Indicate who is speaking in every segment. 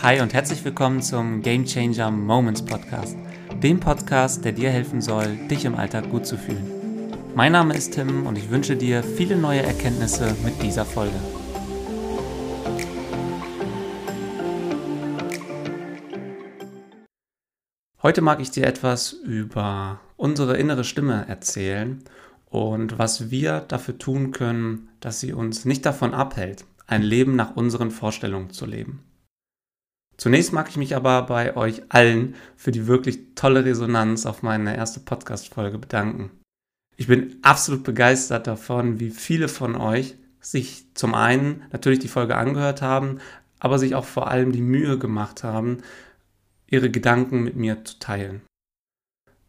Speaker 1: Hi und herzlich willkommen zum Game Changer Moments Podcast, dem Podcast, der dir helfen soll, dich im Alltag gut zu fühlen. Mein Name ist Tim und ich wünsche dir viele neue Erkenntnisse mit dieser Folge. Heute mag ich dir etwas über unsere innere Stimme erzählen und was wir dafür tun können, dass sie uns nicht davon abhält, ein Leben nach unseren Vorstellungen zu leben. Zunächst mag ich mich aber bei euch allen für die wirklich tolle Resonanz auf meine erste Podcast-Folge bedanken. Ich bin absolut begeistert davon, wie viele von euch sich zum einen natürlich die Folge angehört haben, aber sich auch vor allem die Mühe gemacht haben, ihre Gedanken mit mir zu teilen.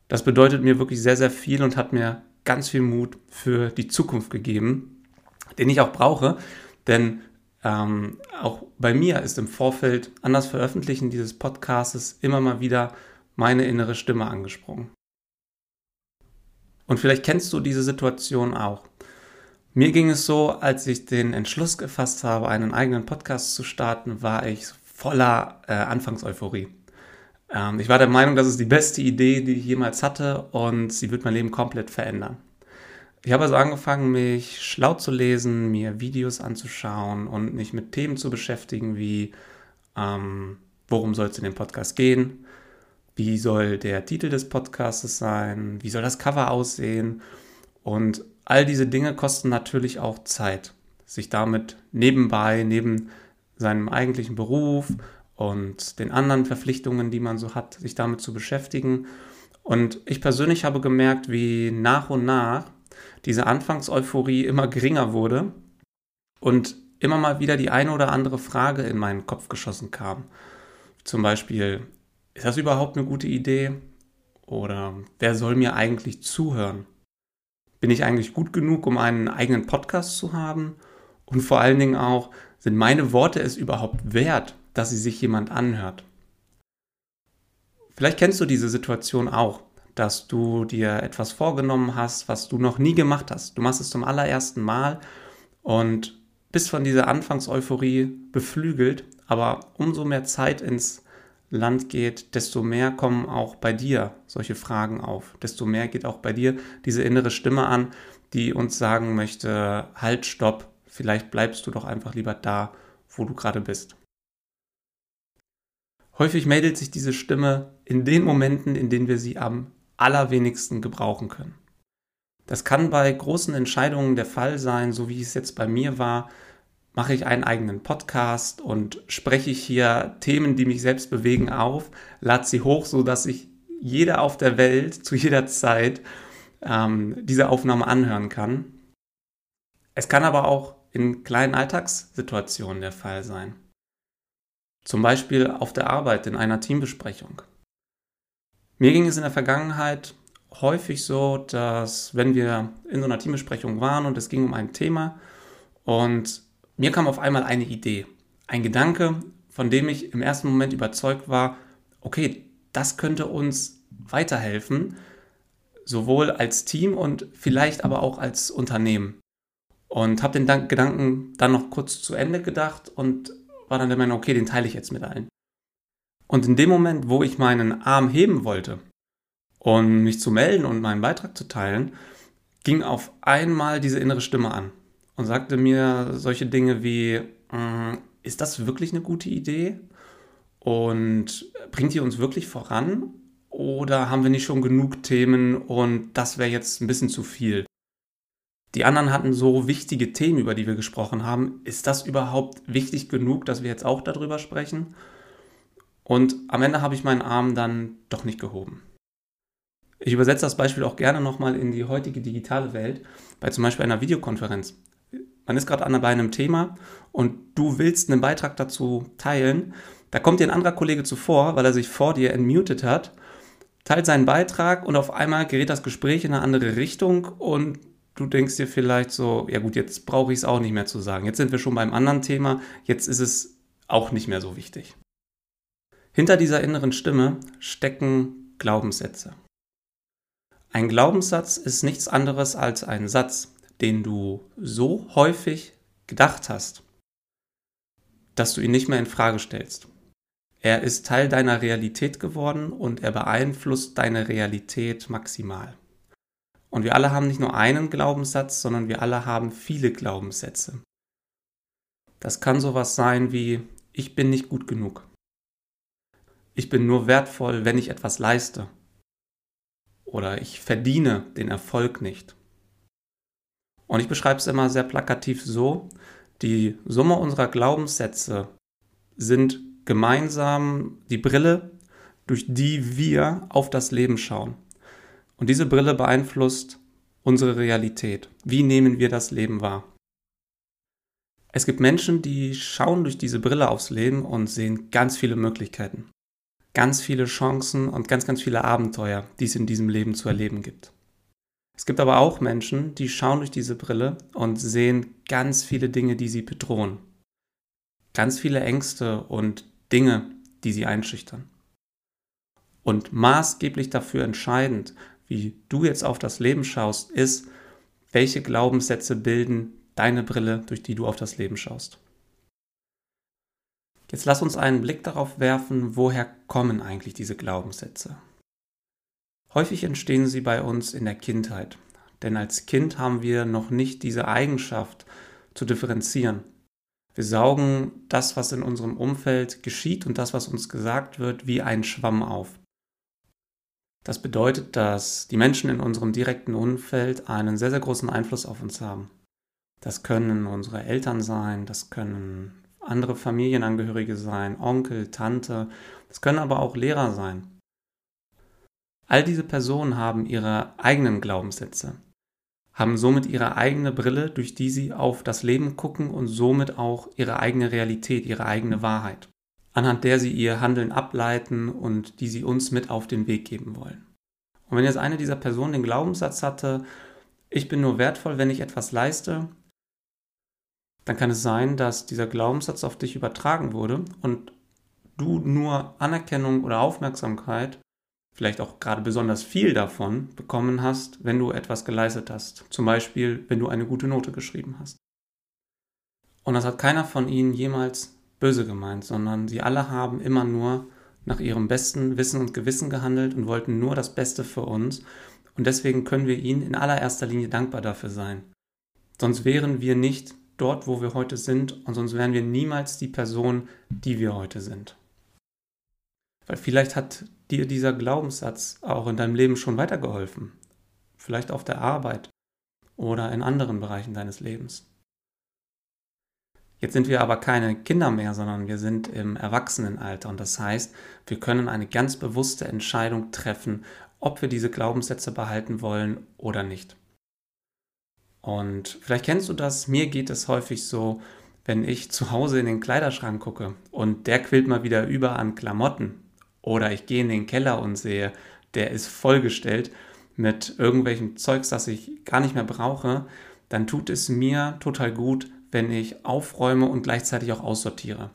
Speaker 1: Das bedeutet mir wirklich sehr, sehr viel und hat mir ganz viel Mut für die Zukunft gegeben, den ich auch brauche, denn ähm, auch bei mir ist im Vorfeld an das Veröffentlichen dieses Podcasts immer mal wieder meine innere Stimme angesprungen. Und vielleicht kennst du diese Situation auch. Mir ging es so, als ich den Entschluss gefasst habe, einen eigenen Podcast zu starten, war ich voller äh, Anfangseuphorie. Ähm, ich war der Meinung, das ist die beste Idee, die ich jemals hatte und sie wird mein Leben komplett verändern. Ich habe also angefangen, mich schlau zu lesen, mir Videos anzuschauen und mich mit Themen zu beschäftigen, wie ähm, worum soll es in dem Podcast gehen, wie soll der Titel des Podcasts sein, wie soll das Cover aussehen? Und all diese Dinge kosten natürlich auch Zeit, sich damit nebenbei, neben seinem eigentlichen Beruf und den anderen Verpflichtungen, die man so hat, sich damit zu beschäftigen. Und ich persönlich habe gemerkt, wie nach und nach diese Anfangseuphorie immer geringer wurde und immer mal wieder die eine oder andere Frage in meinen Kopf geschossen kam. Zum Beispiel, ist das überhaupt eine gute Idee? Oder wer soll mir eigentlich zuhören? Bin ich eigentlich gut genug, um einen eigenen Podcast zu haben? Und vor allen Dingen auch, sind meine Worte es überhaupt wert, dass sie sich jemand anhört. Vielleicht kennst du diese Situation auch, dass du dir etwas vorgenommen hast, was du noch nie gemacht hast. Du machst es zum allerersten Mal und bist von dieser Anfangseuphorie beflügelt, aber umso mehr Zeit ins Land geht, desto mehr kommen auch bei dir solche Fragen auf. Desto mehr geht auch bei dir diese innere Stimme an, die uns sagen möchte, halt, stopp, vielleicht bleibst du doch einfach lieber da, wo du gerade bist. Häufig meldet sich diese Stimme in den Momenten, in denen wir sie am allerwenigsten gebrauchen können. Das kann bei großen Entscheidungen der Fall sein, so wie es jetzt bei mir war. Mache ich einen eigenen Podcast und spreche ich hier Themen, die mich selbst bewegen, auf, lade sie hoch, sodass sich jeder auf der Welt zu jeder Zeit ähm, diese Aufnahme anhören kann. Es kann aber auch in kleinen Alltagssituationen der Fall sein. Zum Beispiel auf der Arbeit in einer Teambesprechung. Mir ging es in der Vergangenheit häufig so, dass wenn wir in so einer Teambesprechung waren und es ging um ein Thema und mir kam auf einmal eine Idee, ein Gedanke, von dem ich im ersten Moment überzeugt war, okay, das könnte uns weiterhelfen, sowohl als Team und vielleicht aber auch als Unternehmen. Und habe den Gedanken dann noch kurz zu Ende gedacht und war dann der Meinung, okay, den teile ich jetzt mit allen. Und in dem Moment, wo ich meinen Arm heben wollte, um mich zu melden und meinen Beitrag zu teilen, ging auf einmal diese innere Stimme an und sagte mir solche Dinge wie, mm, ist das wirklich eine gute Idee? Und bringt die uns wirklich voran? Oder haben wir nicht schon genug Themen und das wäre jetzt ein bisschen zu viel? Die anderen hatten so wichtige Themen, über die wir gesprochen haben. Ist das überhaupt wichtig genug, dass wir jetzt auch darüber sprechen? Und am Ende habe ich meinen Arm dann doch nicht gehoben. Ich übersetze das Beispiel auch gerne nochmal in die heutige digitale Welt, bei zum Beispiel einer Videokonferenz. Man ist gerade bei einem Thema und du willst einen Beitrag dazu teilen. Da kommt dir ein anderer Kollege zuvor, weil er sich vor dir entmutet hat, teilt seinen Beitrag und auf einmal gerät das Gespräch in eine andere Richtung und du denkst dir vielleicht so, ja gut, jetzt brauche ich es auch nicht mehr zu sagen. Jetzt sind wir schon beim anderen Thema, jetzt ist es auch nicht mehr so wichtig. Hinter dieser inneren Stimme stecken Glaubenssätze. Ein Glaubenssatz ist nichts anderes als ein Satz, den du so häufig gedacht hast, dass du ihn nicht mehr in Frage stellst. Er ist Teil deiner Realität geworden und er beeinflusst deine Realität maximal. Und wir alle haben nicht nur einen Glaubenssatz, sondern wir alle haben viele Glaubenssätze. Das kann sowas sein wie ich bin nicht gut genug. Ich bin nur wertvoll, wenn ich etwas leiste. Oder ich verdiene den Erfolg nicht. Und ich beschreibe es immer sehr plakativ so, die Summe unserer Glaubenssätze sind gemeinsam die Brille, durch die wir auf das Leben schauen. Und diese Brille beeinflusst unsere Realität. Wie nehmen wir das Leben wahr? Es gibt Menschen, die schauen durch diese Brille aufs Leben und sehen ganz viele Möglichkeiten, ganz viele Chancen und ganz, ganz viele Abenteuer, die es in diesem Leben zu erleben gibt. Es gibt aber auch Menschen, die schauen durch diese Brille und sehen ganz viele Dinge, die sie bedrohen. Ganz viele Ängste und Dinge, die sie einschüchtern. Und maßgeblich dafür entscheidend, wie du jetzt auf das Leben schaust, ist, welche Glaubenssätze bilden deine Brille, durch die du auf das Leben schaust. Jetzt lass uns einen Blick darauf werfen, woher kommen eigentlich diese Glaubenssätze. Häufig entstehen sie bei uns in der Kindheit, denn als Kind haben wir noch nicht diese Eigenschaft zu differenzieren. Wir saugen das, was in unserem Umfeld geschieht und das, was uns gesagt wird, wie ein Schwamm auf. Das bedeutet, dass die Menschen in unserem direkten Umfeld einen sehr, sehr großen Einfluss auf uns haben. Das können unsere Eltern sein, das können andere Familienangehörige sein, Onkel, Tante, das können aber auch Lehrer sein. All diese Personen haben ihre eigenen Glaubenssätze, haben somit ihre eigene Brille, durch die sie auf das Leben gucken und somit auch ihre eigene Realität, ihre eigene Wahrheit, anhand der sie ihr Handeln ableiten und die sie uns mit auf den Weg geben wollen. Und wenn jetzt eine dieser Personen den Glaubenssatz hatte, ich bin nur wertvoll, wenn ich etwas leiste, dann kann es sein, dass dieser Glaubenssatz auf dich übertragen wurde und du nur Anerkennung oder Aufmerksamkeit, vielleicht auch gerade besonders viel davon, bekommen hast, wenn du etwas geleistet hast. Zum Beispiel, wenn du eine gute Note geschrieben hast. Und das hat keiner von ihnen jemals böse gemeint, sondern sie alle haben immer nur nach ihrem besten Wissen und Gewissen gehandelt und wollten nur das Beste für uns. Und deswegen können wir ihnen in allererster Linie dankbar dafür sein. Sonst wären wir nicht dort, wo wir heute sind und sonst wären wir niemals die Person, die wir heute sind. Weil vielleicht hat dir dieser Glaubenssatz auch in deinem Leben schon weitergeholfen. Vielleicht auf der Arbeit oder in anderen Bereichen deines Lebens. Jetzt sind wir aber keine Kinder mehr, sondern wir sind im Erwachsenenalter und das heißt, wir können eine ganz bewusste Entscheidung treffen, ob wir diese Glaubenssätze behalten wollen oder nicht. Und vielleicht kennst du das, mir geht es häufig so, wenn ich zu Hause in den Kleiderschrank gucke und der quillt mal wieder über an Klamotten oder ich gehe in den Keller und sehe, der ist vollgestellt mit irgendwelchem Zeugs, das ich gar nicht mehr brauche, dann tut es mir total gut, wenn ich aufräume und gleichzeitig auch aussortiere.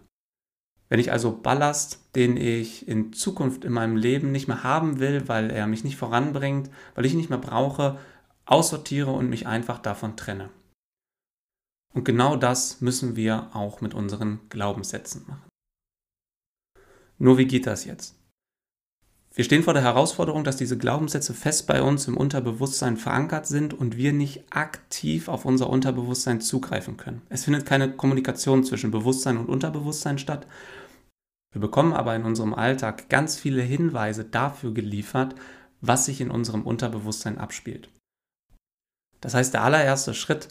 Speaker 1: Wenn ich also Ballast, den ich in Zukunft in meinem Leben nicht mehr haben will, weil er mich nicht voranbringt, weil ich ihn nicht mehr brauche, aussortiere und mich einfach davon trenne. Und genau das müssen wir auch mit unseren Glaubenssätzen machen. Nur wie geht das jetzt? Wir stehen vor der Herausforderung, dass diese Glaubenssätze fest bei uns im Unterbewusstsein verankert sind und wir nicht aktiv auf unser Unterbewusstsein zugreifen können. Es findet keine Kommunikation zwischen Bewusstsein und Unterbewusstsein statt. Wir bekommen aber in unserem Alltag ganz viele Hinweise dafür geliefert, was sich in unserem Unterbewusstsein abspielt. Das heißt, der allererste Schritt,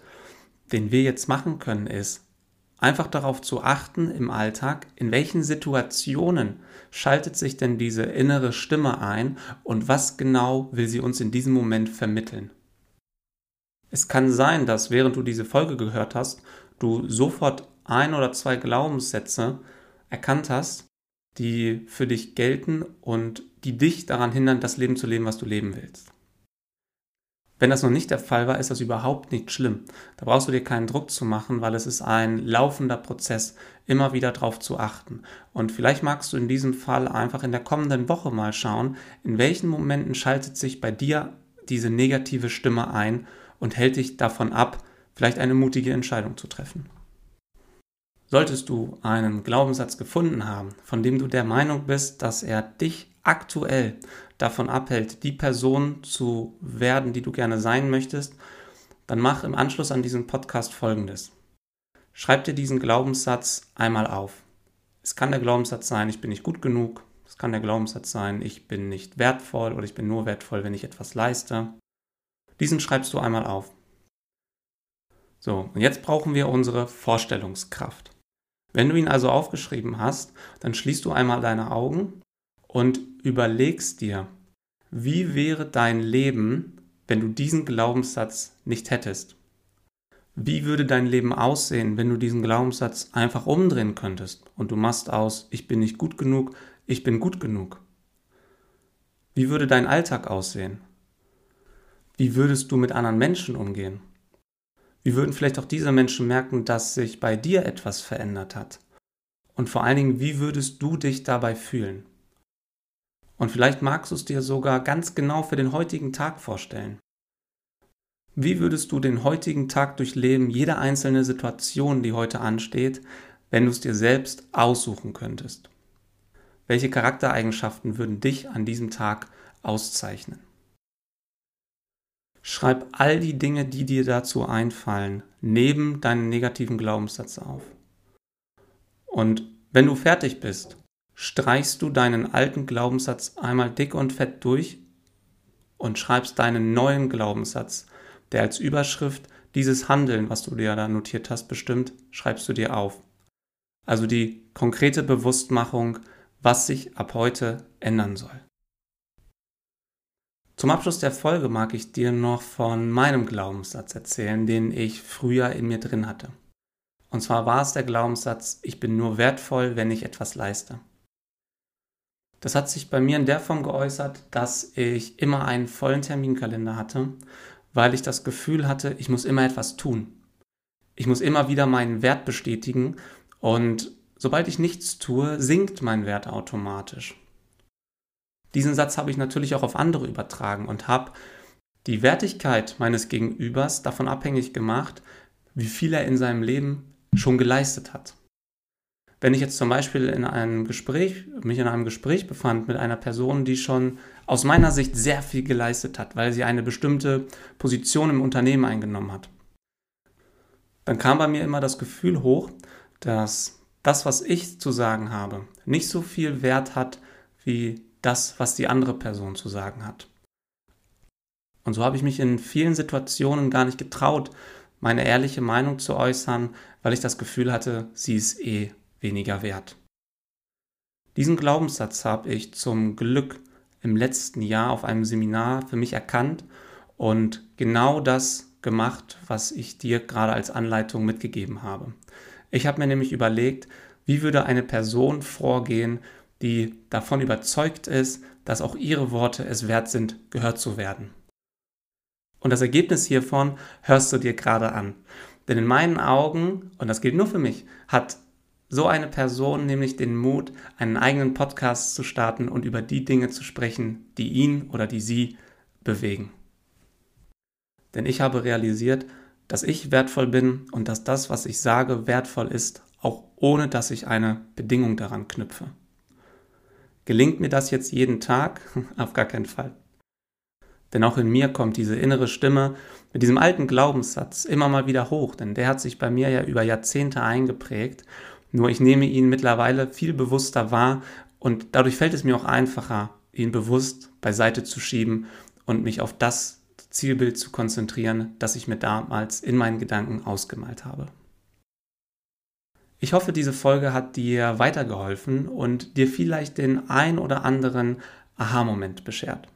Speaker 1: den wir jetzt machen können, ist, einfach darauf zu achten im Alltag, in welchen Situationen schaltet sich denn diese innere Stimme ein und was genau will sie uns in diesem Moment vermitteln. Es kann sein, dass während du diese Folge gehört hast, du sofort ein oder zwei Glaubenssätze erkannt hast, die für dich gelten und die dich daran hindern, das Leben zu leben, was du leben willst. Wenn das noch nicht der Fall war, ist das überhaupt nicht schlimm. Da brauchst du dir keinen Druck zu machen, weil es ist ein laufender Prozess, immer wieder darauf zu achten. Und vielleicht magst du in diesem Fall einfach in der kommenden Woche mal schauen, in welchen Momenten schaltet sich bei dir diese negative Stimme ein und hält dich davon ab, vielleicht eine mutige Entscheidung zu treffen. Solltest du einen Glaubenssatz gefunden haben, von dem du der Meinung bist, dass er dich aktuell davon abhält, die Person zu werden, die du gerne sein möchtest, dann mach im Anschluss an diesen Podcast folgendes. Schreib dir diesen Glaubenssatz einmal auf. Es kann der Glaubenssatz sein, ich bin nicht gut genug. Es kann der Glaubenssatz sein, ich bin nicht wertvoll oder ich bin nur wertvoll, wenn ich etwas leiste. Diesen schreibst du einmal auf. So, und jetzt brauchen wir unsere Vorstellungskraft. Wenn du ihn also aufgeschrieben hast, dann schließt du einmal deine Augen und überlegst dir, wie wäre dein Leben, wenn du diesen Glaubenssatz nicht hättest? Wie würde dein Leben aussehen, wenn du diesen Glaubenssatz einfach umdrehen könntest und du machst aus, ich bin nicht gut genug, ich bin gut genug? Wie würde dein Alltag aussehen? Wie würdest du mit anderen Menschen umgehen? Wie würden vielleicht auch diese Menschen merken, dass sich bei dir etwas verändert hat? Und vor allen Dingen, wie würdest du dich dabei fühlen? Und vielleicht magst du es dir sogar ganz genau für den heutigen Tag vorstellen. Wie würdest du den heutigen Tag durchleben, jede einzelne Situation, die heute ansteht, wenn du es dir selbst aussuchen könntest? Welche Charaktereigenschaften würden dich an diesem Tag auszeichnen? Schreib all die Dinge, die dir dazu einfallen, neben deinen negativen Glaubenssatz auf. Und wenn du fertig bist, streichst du deinen alten Glaubenssatz einmal dick und fett durch und schreibst deinen neuen Glaubenssatz, der als Überschrift dieses Handeln, was du dir da notiert hast, bestimmt, schreibst du dir auf. Also die konkrete Bewusstmachung, was sich ab heute ändern soll. Zum Abschluss der Folge mag ich dir noch von meinem Glaubenssatz erzählen, den ich früher in mir drin hatte. Und zwar war es der Glaubenssatz, ich bin nur wertvoll, wenn ich etwas leiste. Das hat sich bei mir in der Form geäußert, dass ich immer einen vollen Terminkalender hatte, weil ich das Gefühl hatte, ich muss immer etwas tun. Ich muss immer wieder meinen Wert bestätigen und sobald ich nichts tue, sinkt mein Wert automatisch. Diesen Satz habe ich natürlich auch auf andere übertragen und habe die Wertigkeit meines Gegenübers davon abhängig gemacht, wie viel er in seinem Leben schon geleistet hat. Wenn ich jetzt zum Beispiel in einem Gespräch, mich in einem Gespräch befand mit einer Person, die schon aus meiner Sicht sehr viel geleistet hat, weil sie eine bestimmte Position im Unternehmen eingenommen hat, dann kam bei mir immer das Gefühl hoch, dass das, was ich zu sagen habe, nicht so viel Wert hat wie das, was die andere Person zu sagen hat. Und so habe ich mich in vielen Situationen gar nicht getraut, meine ehrliche Meinung zu äußern, weil ich das Gefühl hatte, sie ist eh weniger wert. Diesen Glaubenssatz habe ich zum Glück im letzten Jahr auf einem Seminar für mich erkannt und genau das gemacht, was ich dir gerade als Anleitung mitgegeben habe. Ich habe mir nämlich überlegt, wie würde eine Person vorgehen, die davon überzeugt ist, dass auch ihre Worte es wert sind, gehört zu werden. Und das Ergebnis hiervon hörst du dir gerade an. Denn in meinen Augen, und das gilt nur für mich, hat so eine Person nämlich den Mut, einen eigenen Podcast zu starten und über die Dinge zu sprechen, die ihn oder die sie bewegen. Denn ich habe realisiert, dass ich wertvoll bin und dass das, was ich sage, wertvoll ist, auch ohne dass ich eine Bedingung daran knüpfe. Gelingt mir das jetzt jeden Tag? Auf gar keinen Fall. Denn auch in mir kommt diese innere Stimme mit diesem alten Glaubenssatz immer mal wieder hoch, denn der hat sich bei mir ja über Jahrzehnte eingeprägt. Nur ich nehme ihn mittlerweile viel bewusster wahr und dadurch fällt es mir auch einfacher, ihn bewusst beiseite zu schieben und mich auf das Zielbild zu konzentrieren, das ich mir damals in meinen Gedanken ausgemalt habe. Ich hoffe, diese Folge hat dir weitergeholfen und dir vielleicht den ein oder anderen Aha-Moment beschert.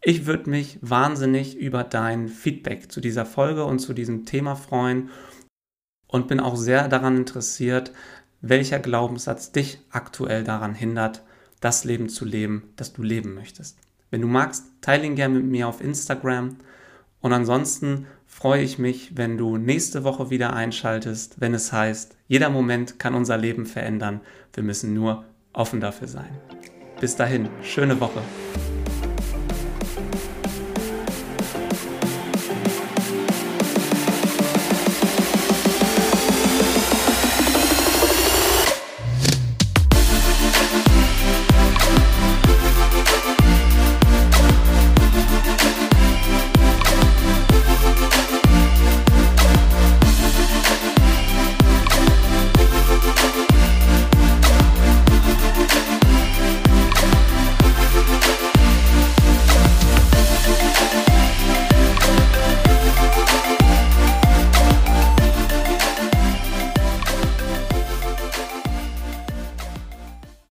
Speaker 1: Ich würde mich wahnsinnig über dein Feedback zu dieser Folge und zu diesem Thema freuen und bin auch sehr daran interessiert, welcher Glaubenssatz dich aktuell daran hindert, das Leben zu leben, das du leben möchtest. Wenn du magst, teile ihn gerne mit mir auf Instagram und ansonsten freue ich mich, wenn du nächste Woche wieder einschaltest, wenn es heißt, jeder Moment kann unser Leben verändern. Wir müssen nur offen dafür sein. Bis dahin, schöne Woche.